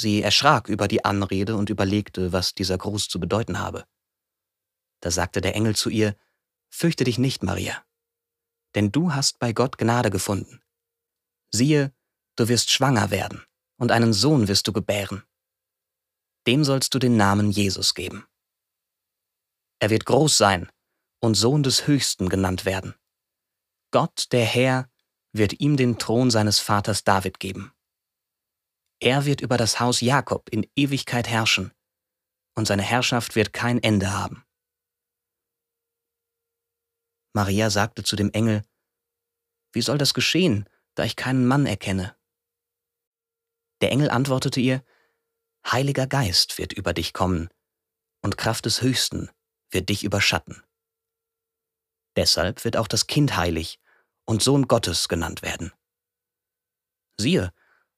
Sie erschrak über die Anrede und überlegte, was dieser Gruß zu bedeuten habe. Da sagte der Engel zu ihr, Fürchte dich nicht, Maria, denn du hast bei Gott Gnade gefunden. Siehe, du wirst schwanger werden, und einen Sohn wirst du gebären. Dem sollst du den Namen Jesus geben. Er wird groß sein und Sohn des Höchsten genannt werden. Gott, der Herr, wird ihm den Thron seines Vaters David geben. Er wird über das Haus Jakob in Ewigkeit herrschen, und seine Herrschaft wird kein Ende haben. Maria sagte zu dem Engel, Wie soll das geschehen, da ich keinen Mann erkenne? Der Engel antwortete ihr, Heiliger Geist wird über dich kommen, und Kraft des Höchsten wird dich überschatten. Deshalb wird auch das Kind heilig und Sohn Gottes genannt werden. Siehe,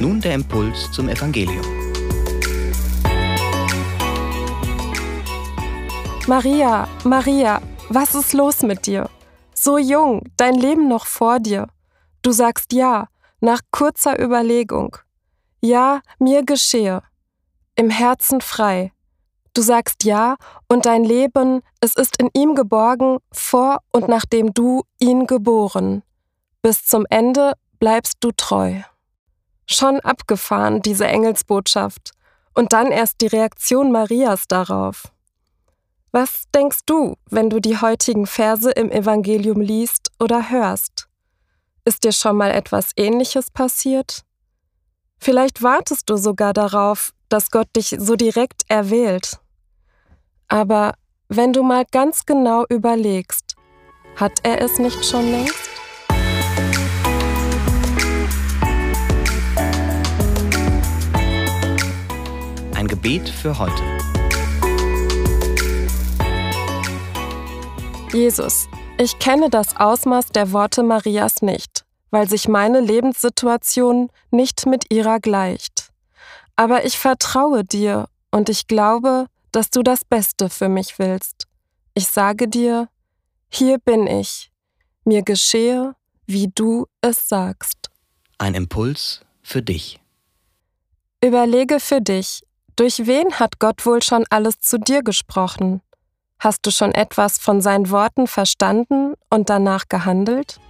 Nun der Impuls zum Evangelium. Maria, Maria, was ist los mit dir? So jung, dein Leben noch vor dir. Du sagst ja, nach kurzer Überlegung. Ja, mir geschehe. Im Herzen frei. Du sagst ja und dein Leben, es ist in ihm geborgen, vor und nachdem du ihn geboren. Bis zum Ende bleibst du treu. Schon abgefahren, diese Engelsbotschaft. Und dann erst die Reaktion Marias darauf. Was denkst du, wenn du die heutigen Verse im Evangelium liest oder hörst? Ist dir schon mal etwas Ähnliches passiert? Vielleicht wartest du sogar darauf, dass Gott dich so direkt erwählt. Aber wenn du mal ganz genau überlegst, hat er es nicht schon längst? Gebet für heute. Jesus, ich kenne das Ausmaß der Worte Marias nicht, weil sich meine Lebenssituation nicht mit ihrer gleicht. Aber ich vertraue dir und ich glaube, dass du das Beste für mich willst. Ich sage dir, hier bin ich. Mir geschehe, wie du es sagst. Ein Impuls für dich. Überlege für dich, durch wen hat Gott wohl schon alles zu dir gesprochen? Hast du schon etwas von seinen Worten verstanden und danach gehandelt?